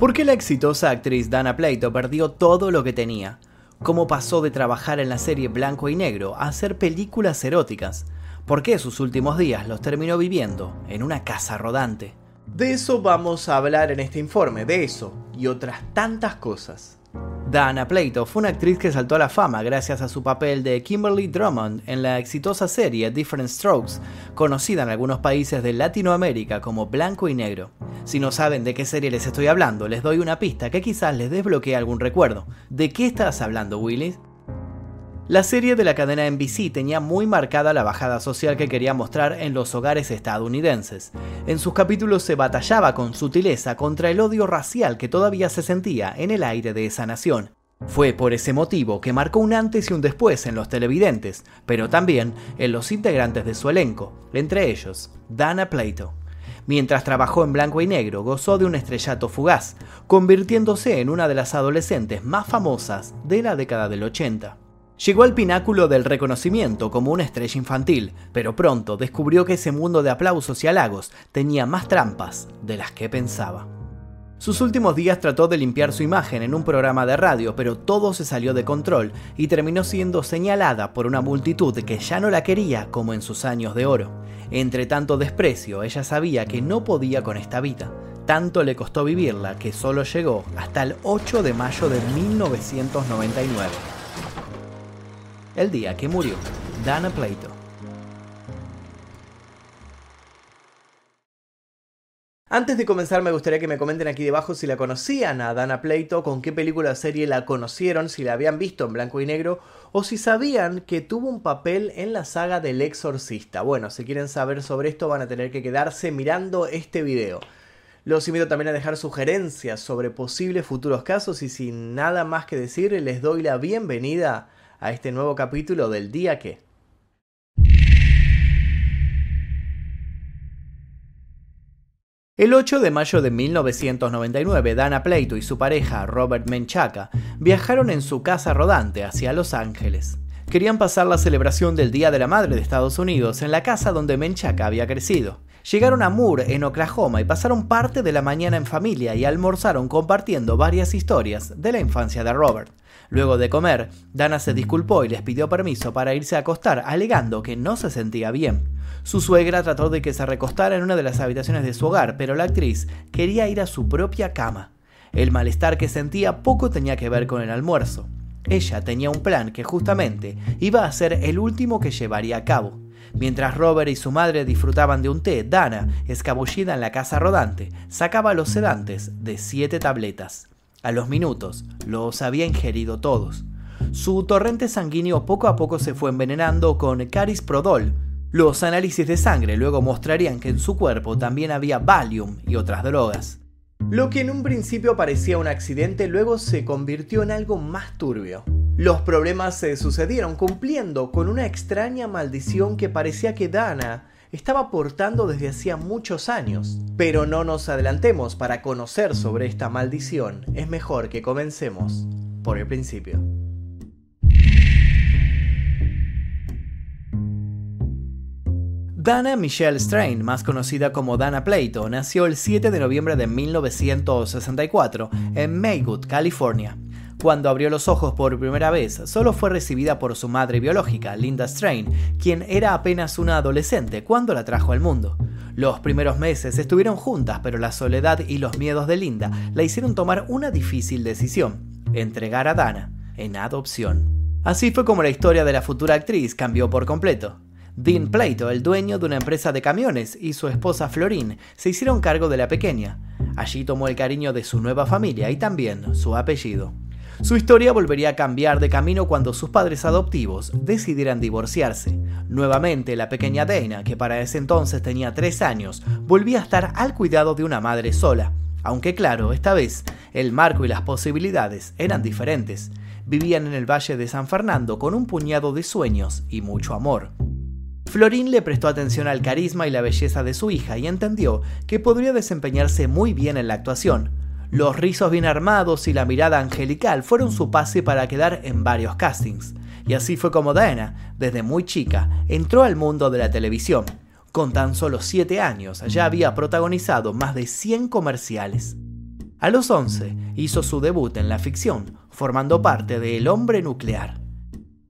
¿Por qué la exitosa actriz Dana Plato perdió todo lo que tenía? ¿Cómo pasó de trabajar en la serie Blanco y Negro a hacer películas eróticas? ¿Por qué sus últimos días los terminó viviendo en una casa rodante? De eso vamos a hablar en este informe, de eso y otras tantas cosas. Dana Plato fue una actriz que saltó a la fama gracias a su papel de Kimberly Drummond en la exitosa serie Different Strokes, conocida en algunos países de Latinoamérica como Blanco y Negro. Si no saben de qué serie les estoy hablando, les doy una pista que quizás les desbloquee algún recuerdo. ¿De qué estás hablando, Willis? La serie de la cadena NBC tenía muy marcada la bajada social que quería mostrar en los hogares estadounidenses. En sus capítulos se batallaba con sutileza contra el odio racial que todavía se sentía en el aire de esa nación. Fue por ese motivo que marcó un antes y un después en los televidentes, pero también en los integrantes de su elenco, entre ellos Dana Plato. Mientras trabajó en blanco y negro, gozó de un estrellato fugaz, convirtiéndose en una de las adolescentes más famosas de la década del 80. Llegó al pináculo del reconocimiento como una estrella infantil, pero pronto descubrió que ese mundo de aplausos y halagos tenía más trampas de las que pensaba. Sus últimos días trató de limpiar su imagen en un programa de radio, pero todo se salió de control y terminó siendo señalada por una multitud que ya no la quería como en sus años de oro. Entre tanto desprecio, ella sabía que no podía con esta vida. Tanto le costó vivirla que solo llegó hasta el 8 de mayo de 1999 el día que murió Dana Plato. Antes de comenzar me gustaría que me comenten aquí debajo si la conocían a Dana Plato, con qué película o serie la conocieron, si la habían visto en blanco y negro o si sabían que tuvo un papel en la saga del exorcista. Bueno, si quieren saber sobre esto van a tener que quedarse mirando este video. Los invito también a dejar sugerencias sobre posibles futuros casos y sin nada más que decir les doy la bienvenida a este nuevo capítulo del día que. El 8 de mayo de 1999, Dana Plato y su pareja, Robert Menchaca, viajaron en su casa rodante hacia Los Ángeles. Querían pasar la celebración del Día de la Madre de Estados Unidos en la casa donde Menchaca había crecido. Llegaron a Moore, en Oklahoma, y pasaron parte de la mañana en familia y almorzaron compartiendo varias historias de la infancia de Robert. Luego de comer, Dana se disculpó y les pidió permiso para irse a acostar, alegando que no se sentía bien. Su suegra trató de que se recostara en una de las habitaciones de su hogar, pero la actriz quería ir a su propia cama. El malestar que sentía poco tenía que ver con el almuerzo. Ella tenía un plan que justamente iba a ser el último que llevaría a cabo. Mientras Robert y su madre disfrutaban de un té, Dana, escabullida en la casa rodante, sacaba los sedantes de siete tabletas. A los minutos, los había ingerido todos. Su torrente sanguíneo poco a poco se fue envenenando con Caris Prodol. Los análisis de sangre luego mostrarían que en su cuerpo también había Valium y otras drogas. Lo que en un principio parecía un accidente luego se convirtió en algo más turbio. Los problemas se sucedieron cumpliendo con una extraña maldición que parecía que Dana estaba portando desde hacía muchos años. Pero no nos adelantemos para conocer sobre esta maldición, es mejor que comencemos por el principio. Dana Michelle Strain, más conocida como Dana Plato, nació el 7 de noviembre de 1964 en Maywood, California. Cuando abrió los ojos por primera vez, solo fue recibida por su madre biológica, Linda Strain, quien era apenas una adolescente cuando la trajo al mundo. Los primeros meses estuvieron juntas, pero la soledad y los miedos de Linda la hicieron tomar una difícil decisión, entregar a Dana en adopción. Así fue como la historia de la futura actriz cambió por completo. Dean Plato, el dueño de una empresa de camiones, y su esposa Florin se hicieron cargo de la pequeña. Allí tomó el cariño de su nueva familia y también su apellido. Su historia volvería a cambiar de camino cuando sus padres adoptivos decidieran divorciarse. Nuevamente, la pequeña Dana, que para ese entonces tenía 3 años, volvía a estar al cuidado de una madre sola. Aunque claro, esta vez el marco y las posibilidades eran diferentes. Vivían en el Valle de San Fernando con un puñado de sueños y mucho amor. Florín le prestó atención al carisma y la belleza de su hija y entendió que podría desempeñarse muy bien en la actuación, los rizos bien armados y la mirada angelical fueron su pase para quedar en varios castings. Y así fue como Diana, desde muy chica, entró al mundo de la televisión. Con tan solo 7 años ya había protagonizado más de 100 comerciales. A los 11 hizo su debut en la ficción, formando parte de El hombre nuclear.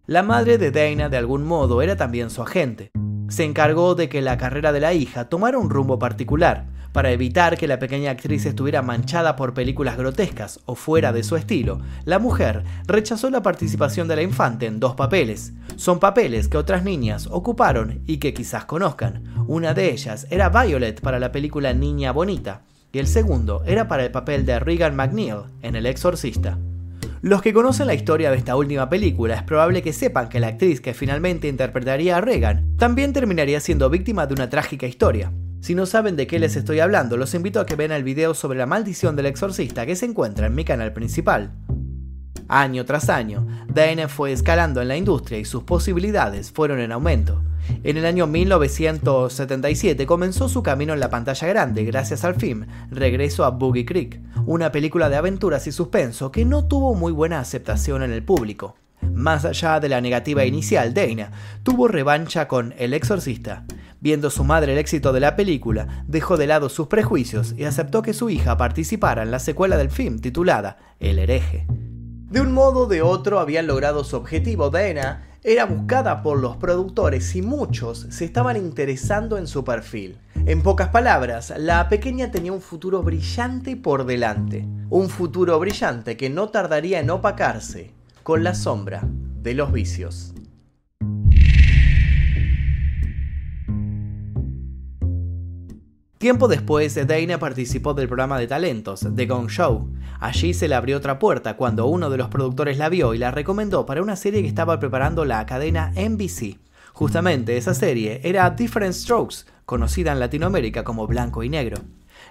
La madre de Dana de algún modo era también su agente. Se encargó de que la carrera de la hija tomara un rumbo particular, para evitar que la pequeña actriz estuviera manchada por películas grotescas o fuera de su estilo, la mujer rechazó la participación de la infante en dos papeles. Son papeles que otras niñas ocuparon y que quizás conozcan. Una de ellas era Violet para la película Niña Bonita, y el segundo era para el papel de Regan McNeil en El Exorcista. Los que conocen la historia de esta última película es probable que sepan que la actriz que finalmente interpretaría a Regan también terminaría siendo víctima de una trágica historia. Si no saben de qué les estoy hablando, los invito a que vean el video sobre la maldición del exorcista que se encuentra en mi canal principal. Año tras año, Dana fue escalando en la industria y sus posibilidades fueron en aumento. En el año 1977 comenzó su camino en la pantalla grande gracias al film Regreso a Boogie Creek, una película de aventuras y suspenso que no tuvo muy buena aceptación en el público. Más allá de la negativa inicial, Dana tuvo revancha con El Exorcista. Viendo su madre el éxito de la película, dejó de lado sus prejuicios y aceptó que su hija participara en la secuela del film titulada El hereje. De un modo o de otro habían logrado su objetivo. Dana era buscada por los productores y muchos se estaban interesando en su perfil. En pocas palabras, la pequeña tenía un futuro brillante por delante. Un futuro brillante que no tardaría en opacarse con la sombra de los vicios. Tiempo después, Dana participó del programa de talentos, The Gong Show. Allí se le abrió otra puerta cuando uno de los productores la vio y la recomendó para una serie que estaba preparando la cadena NBC. Justamente esa serie era Different Strokes, conocida en Latinoamérica como Blanco y Negro.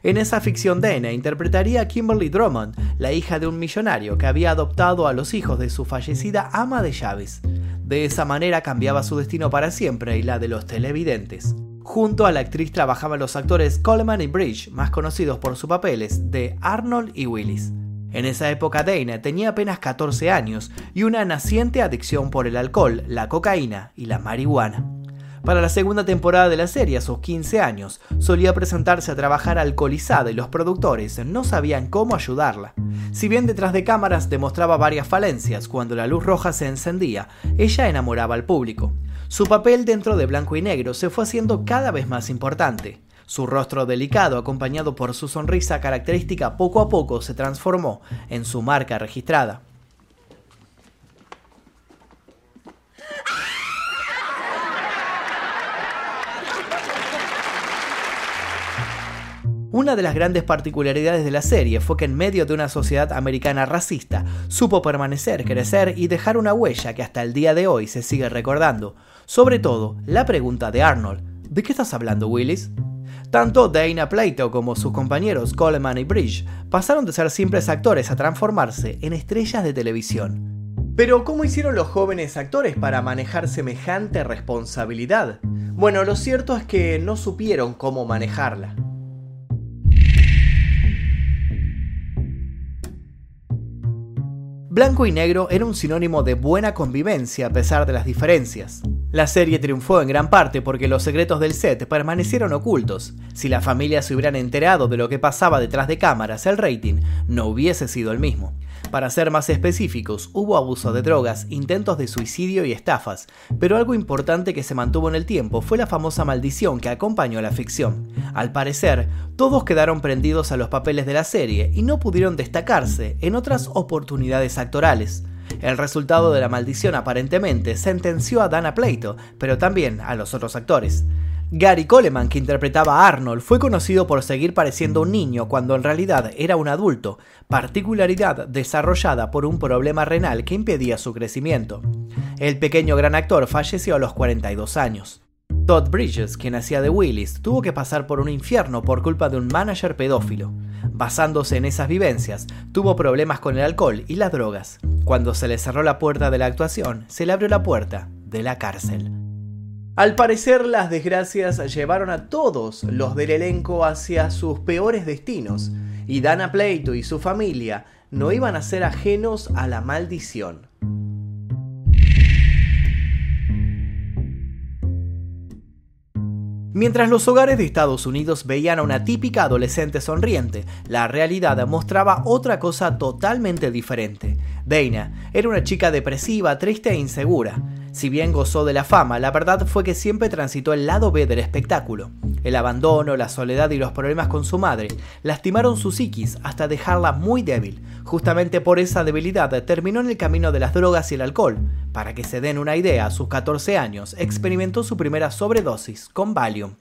En esa ficción Dana interpretaría a Kimberly Drummond, la hija de un millonario que había adoptado a los hijos de su fallecida ama de llaves. De esa manera cambiaba su destino para siempre y la de los televidentes. Junto a la actriz trabajaban los actores Coleman y Bridge, más conocidos por sus papeles de Arnold y Willis. En esa época Dana tenía apenas 14 años y una naciente adicción por el alcohol, la cocaína y la marihuana. Para la segunda temporada de la serie, a sus 15 años, solía presentarse a trabajar alcoholizada y los productores no sabían cómo ayudarla. Si bien detrás de cámaras demostraba varias falencias, cuando la luz roja se encendía, ella enamoraba al público. Su papel dentro de Blanco y Negro se fue haciendo cada vez más importante. Su rostro delicado, acompañado por su sonrisa característica, poco a poco se transformó en su marca registrada. Una de las grandes particularidades de la serie fue que en medio de una sociedad americana racista, supo permanecer, crecer y dejar una huella que hasta el día de hoy se sigue recordando. Sobre todo, la pregunta de Arnold, ¿de qué estás hablando Willis? Tanto Dana Plato como sus compañeros Coleman y Bridge pasaron de ser simples actores a transformarse en estrellas de televisión. Pero ¿cómo hicieron los jóvenes actores para manejar semejante responsabilidad? Bueno, lo cierto es que no supieron cómo manejarla. Blanco y negro era un sinónimo de buena convivencia a pesar de las diferencias. La serie triunfó en gran parte porque los secretos del set permanecieron ocultos. Si la familia se hubieran enterado de lo que pasaba detrás de cámaras, el rating no hubiese sido el mismo. Para ser más específicos, hubo abuso de drogas, intentos de suicidio y estafas, pero algo importante que se mantuvo en el tiempo fue la famosa maldición que acompañó a la ficción. Al parecer, todos quedaron prendidos a los papeles de la serie y no pudieron destacarse en otras oportunidades actorales. El resultado de la maldición aparentemente sentenció a Dana Plato, pero también a los otros actores. Gary Coleman, que interpretaba a Arnold, fue conocido por seguir pareciendo un niño cuando en realidad era un adulto, particularidad desarrollada por un problema renal que impedía su crecimiento. El pequeño gran actor falleció a los 42 años. Todd Bridges, quien hacía de Willis, tuvo que pasar por un infierno por culpa de un manager pedófilo. Basándose en esas vivencias, tuvo problemas con el alcohol y las drogas. Cuando se le cerró la puerta de la actuación, se le abrió la puerta de la cárcel. Al parecer las desgracias llevaron a todos los del elenco hacia sus peores destinos, y Dana Pleito y su familia no iban a ser ajenos a la maldición. Mientras los hogares de Estados Unidos veían a una típica adolescente sonriente, la realidad mostraba otra cosa totalmente diferente. Dana era una chica depresiva, triste e insegura. Si bien gozó de la fama, la verdad fue que siempre transitó el lado B del espectáculo. El abandono, la soledad y los problemas con su madre lastimaron su psiquis hasta dejarla muy débil. Justamente por esa debilidad terminó en el camino de las drogas y el alcohol. Para que se den una idea, a sus 14 años experimentó su primera sobredosis con Valium.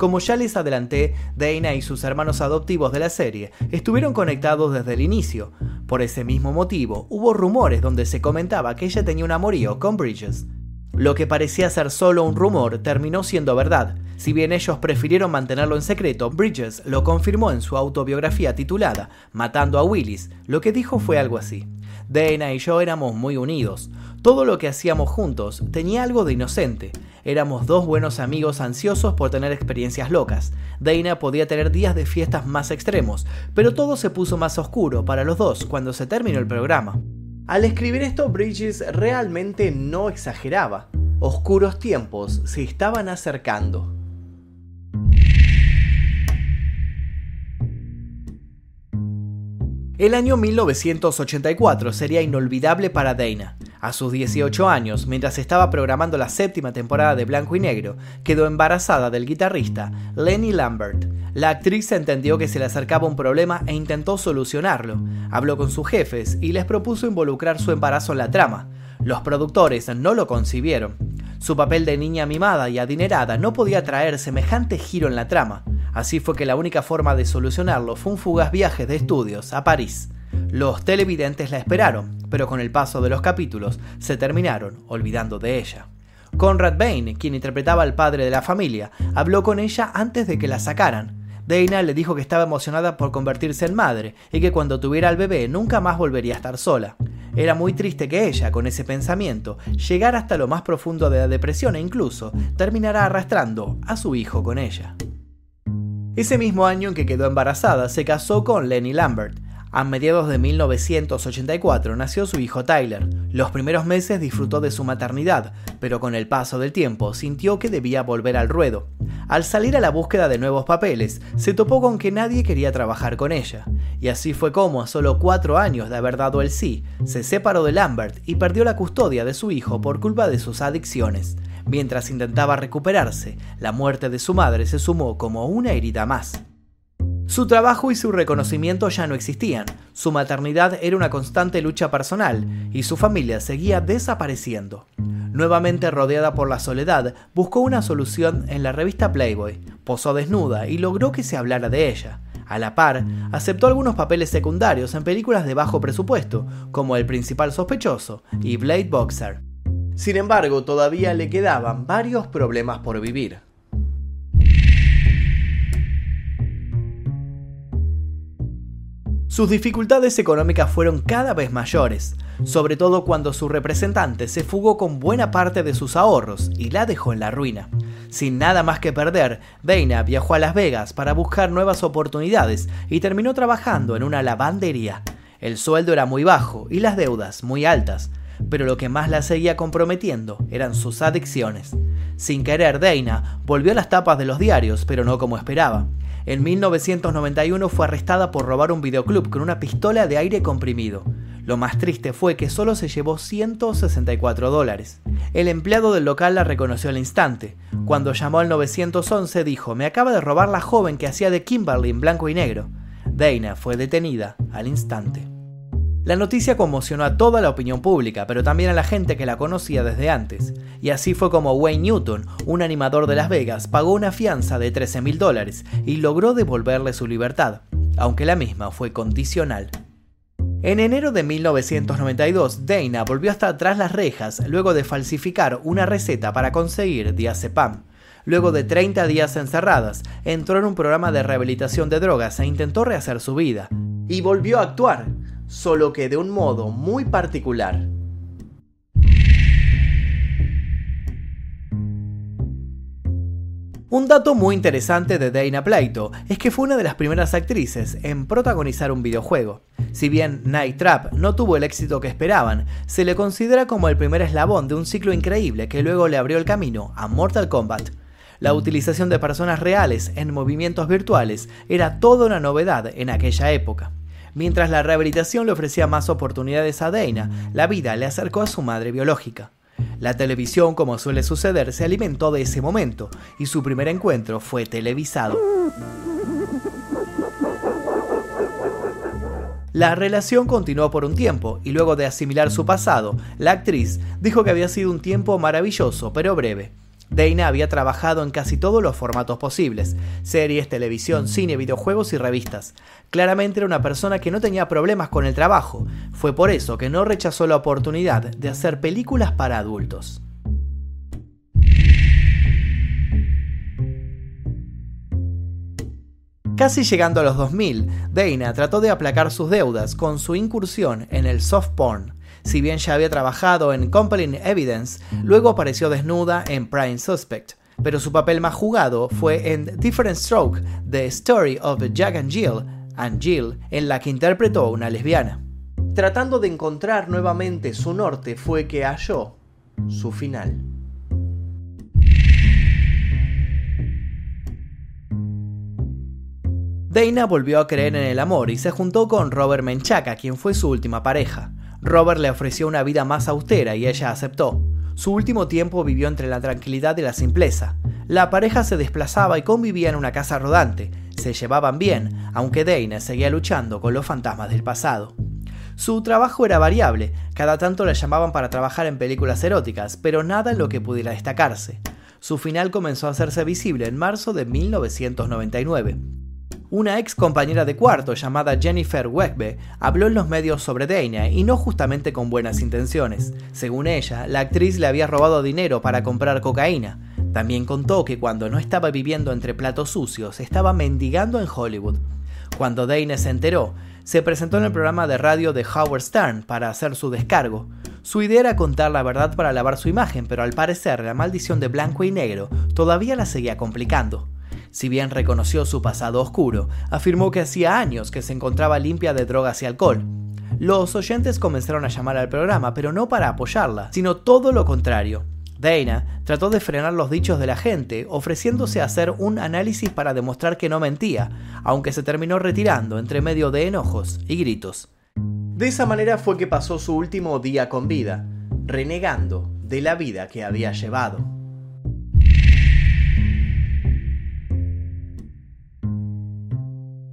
Como ya les adelanté, Dana y sus hermanos adoptivos de la serie estuvieron conectados desde el inicio. Por ese mismo motivo, hubo rumores donde se comentaba que ella tenía un amorío con Bridges. Lo que parecía ser solo un rumor terminó siendo verdad. Si bien ellos prefirieron mantenerlo en secreto, Bridges lo confirmó en su autobiografía titulada Matando a Willis. Lo que dijo fue algo así. Dana y yo éramos muy unidos. Todo lo que hacíamos juntos tenía algo de inocente. Éramos dos buenos amigos ansiosos por tener experiencias locas. Dana podía tener días de fiestas más extremos, pero todo se puso más oscuro para los dos cuando se terminó el programa. Al escribir esto, Bridges realmente no exageraba. Oscuros tiempos se estaban acercando. El año 1984 sería inolvidable para Dana. A sus 18 años, mientras estaba programando la séptima temporada de Blanco y Negro, quedó embarazada del guitarrista Lenny Lambert. La actriz entendió que se le acercaba un problema e intentó solucionarlo. Habló con sus jefes y les propuso involucrar su embarazo en la trama. Los productores no lo concibieron. Su papel de niña mimada y adinerada no podía traer semejante giro en la trama. Así fue que la única forma de solucionarlo fue un fugaz viaje de estudios a París. Los televidentes la esperaron, pero con el paso de los capítulos se terminaron olvidando de ella. Conrad Bain, quien interpretaba al padre de la familia, habló con ella antes de que la sacaran. Dana le dijo que estaba emocionada por convertirse en madre y que cuando tuviera al bebé nunca más volvería a estar sola. Era muy triste que ella, con ese pensamiento, llegara hasta lo más profundo de la depresión e incluso terminara arrastrando a su hijo con ella. Ese mismo año en que quedó embarazada, se casó con Lenny Lambert. A mediados de 1984 nació su hijo Tyler. Los primeros meses disfrutó de su maternidad, pero con el paso del tiempo sintió que debía volver al ruedo. Al salir a la búsqueda de nuevos papeles, se topó con que nadie quería trabajar con ella. Y así fue como, a solo cuatro años de haber dado el sí, se separó de Lambert y perdió la custodia de su hijo por culpa de sus adicciones. Mientras intentaba recuperarse, la muerte de su madre se sumó como una herida más. Su trabajo y su reconocimiento ya no existían, su maternidad era una constante lucha personal y su familia seguía desapareciendo. Nuevamente rodeada por la soledad, buscó una solución en la revista Playboy, posó desnuda y logró que se hablara de ella. A la par, aceptó algunos papeles secundarios en películas de bajo presupuesto, como El principal sospechoso y Blade Boxer. Sin embargo, todavía le quedaban varios problemas por vivir. Sus dificultades económicas fueron cada vez mayores, sobre todo cuando su representante se fugó con buena parte de sus ahorros y la dejó en la ruina. Sin nada más que perder, Dana viajó a Las Vegas para buscar nuevas oportunidades y terminó trabajando en una lavandería. El sueldo era muy bajo y las deudas muy altas, pero lo que más la seguía comprometiendo eran sus adicciones. Sin querer, Dana volvió a las tapas de los diarios, pero no como esperaba. En 1991 fue arrestada por robar un videoclub con una pistola de aire comprimido. Lo más triste fue que solo se llevó 164 dólares. El empleado del local la reconoció al instante. Cuando llamó al 911 dijo, me acaba de robar la joven que hacía de Kimberly en blanco y negro. Dana fue detenida al instante. La noticia conmocionó a toda la opinión pública, pero también a la gente que la conocía desde antes. Y así fue como Wayne Newton, un animador de Las Vegas, pagó una fianza de 13 mil dólares y logró devolverle su libertad, aunque la misma fue condicional. En enero de 1992, Dana volvió hasta atrás las rejas luego de falsificar una receta para conseguir diazepam. Luego de 30 días encerradas, entró en un programa de rehabilitación de drogas e intentó rehacer su vida. Y volvió a actuar, solo que de un modo muy particular. Un dato muy interesante de Dana Plato es que fue una de las primeras actrices en protagonizar un videojuego. Si bien Night Trap no tuvo el éxito que esperaban, se le considera como el primer eslabón de un ciclo increíble que luego le abrió el camino a Mortal Kombat. La utilización de personas reales en movimientos virtuales era toda una novedad en aquella época. Mientras la rehabilitación le ofrecía más oportunidades a Dana, la vida le acercó a su madre biológica. La televisión, como suele suceder, se alimentó de ese momento y su primer encuentro fue televisado. La relación continuó por un tiempo y luego de asimilar su pasado, la actriz dijo que había sido un tiempo maravilloso pero breve. Dana había trabajado en casi todos los formatos posibles, series, televisión, cine, videojuegos y revistas. Claramente era una persona que no tenía problemas con el trabajo, fue por eso que no rechazó la oportunidad de hacer películas para adultos. Casi llegando a los 2000, Dana trató de aplacar sus deudas con su incursión en el soft porn. Si bien ya había trabajado en Compelling Evidence, luego apareció desnuda en Prime Suspect. Pero su papel más jugado fue en Different Stroke, The Story of Jack and Jill, and Jill, en la que interpretó a una lesbiana. Tratando de encontrar nuevamente su norte fue que halló su final. Dana volvió a creer en el amor y se juntó con Robert Menchaca, quien fue su última pareja. Robert le ofreció una vida más austera y ella aceptó. Su último tiempo vivió entre la tranquilidad y la simpleza. La pareja se desplazaba y convivía en una casa rodante. Se llevaban bien, aunque Dana seguía luchando con los fantasmas del pasado. Su trabajo era variable, cada tanto la llamaban para trabajar en películas eróticas, pero nada en lo que pudiera destacarse. Su final comenzó a hacerse visible en marzo de 1999. Una ex compañera de cuarto llamada Jennifer Wegbe habló en los medios sobre Dana y no justamente con buenas intenciones. Según ella, la actriz le había robado dinero para comprar cocaína. También contó que cuando no estaba viviendo entre platos sucios, estaba mendigando en Hollywood. Cuando Dana se enteró, se presentó en el programa de radio de Howard Stern para hacer su descargo. Su idea era contar la verdad para lavar su imagen, pero al parecer la maldición de blanco y negro todavía la seguía complicando. Si bien reconoció su pasado oscuro, afirmó que hacía años que se encontraba limpia de drogas y alcohol. Los oyentes comenzaron a llamar al programa, pero no para apoyarla, sino todo lo contrario. Dana trató de frenar los dichos de la gente, ofreciéndose a hacer un análisis para demostrar que no mentía, aunque se terminó retirando entre medio de enojos y gritos. De esa manera fue que pasó su último día con vida, renegando de la vida que había llevado.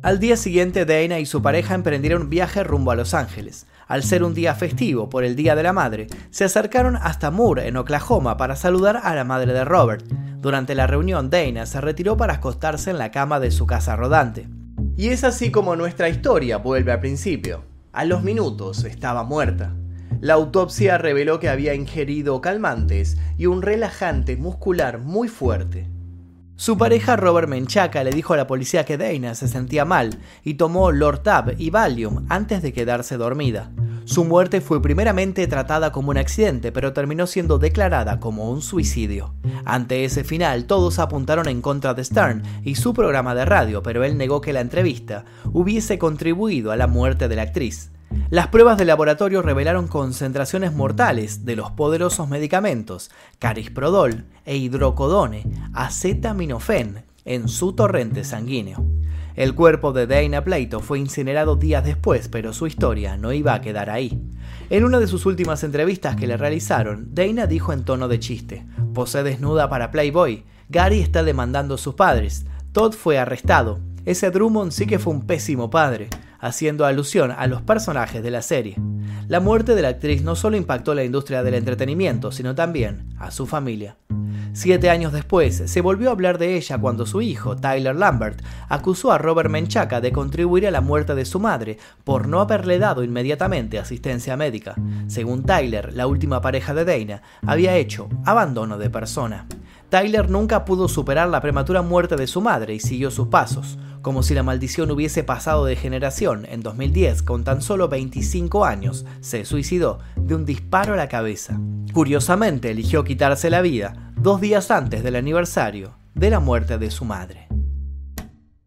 Al día siguiente, Dana y su pareja emprendieron viaje rumbo a Los Ángeles. Al ser un día festivo por el Día de la Madre, se acercaron hasta Moore, en Oklahoma, para saludar a la madre de Robert. Durante la reunión, Dana se retiró para acostarse en la cama de su casa rodante. Y es así como nuestra historia vuelve al principio. A los minutos estaba muerta. La autopsia reveló que había ingerido calmantes y un relajante muscular muy fuerte. Su pareja Robert Menchaca le dijo a la policía que Dana se sentía mal y tomó Lortab y Valium antes de quedarse dormida. Su muerte fue primeramente tratada como un accidente, pero terminó siendo declarada como un suicidio. Ante ese final, todos apuntaron en contra de Stern y su programa de radio, pero él negó que la entrevista hubiese contribuido a la muerte de la actriz. Las pruebas de laboratorio revelaron concentraciones mortales de los poderosos medicamentos carisprodol e hidrocodone, acetaminofén, en su torrente sanguíneo. El cuerpo de Dana Plato fue incinerado días después, pero su historia no iba a quedar ahí. En una de sus últimas entrevistas que le realizaron, Dana dijo en tono de chiste: Posee desnuda para Playboy. Gary está demandando a sus padres. Todd fue arrestado. Ese Drummond sí que fue un pésimo padre haciendo alusión a los personajes de la serie. La muerte de la actriz no solo impactó la industria del entretenimiento, sino también a su familia. Siete años después, se volvió a hablar de ella cuando su hijo, Tyler Lambert, acusó a Robert Menchaca de contribuir a la muerte de su madre por no haberle dado inmediatamente asistencia médica. Según Tyler, la última pareja de Dana había hecho abandono de persona. Tyler nunca pudo superar la prematura muerte de su madre y siguió sus pasos. Como si la maldición hubiese pasado de generación, en 2010, con tan solo 25 años, se suicidó de un disparo a la cabeza. Curiosamente, eligió quitarse la vida dos días antes del aniversario de la muerte de su madre.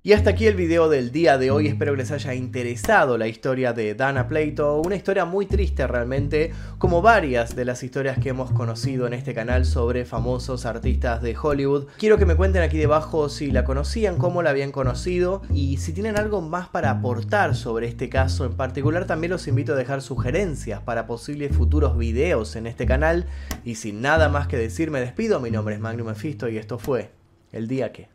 Y hasta aquí el video del día de hoy, espero que les haya interesado la historia de Dana Plato, una historia muy triste realmente, como varias de las historias que hemos conocido en este canal sobre famosos artistas de Hollywood. Quiero que me cuenten aquí debajo si la conocían, cómo la habían conocido y si tienen algo más para aportar sobre este caso en particular, también los invito a dejar sugerencias para posibles futuros videos en este canal. Y sin nada más que decir, me despido, mi nombre es Magnum Mephisto y esto fue El Día Que...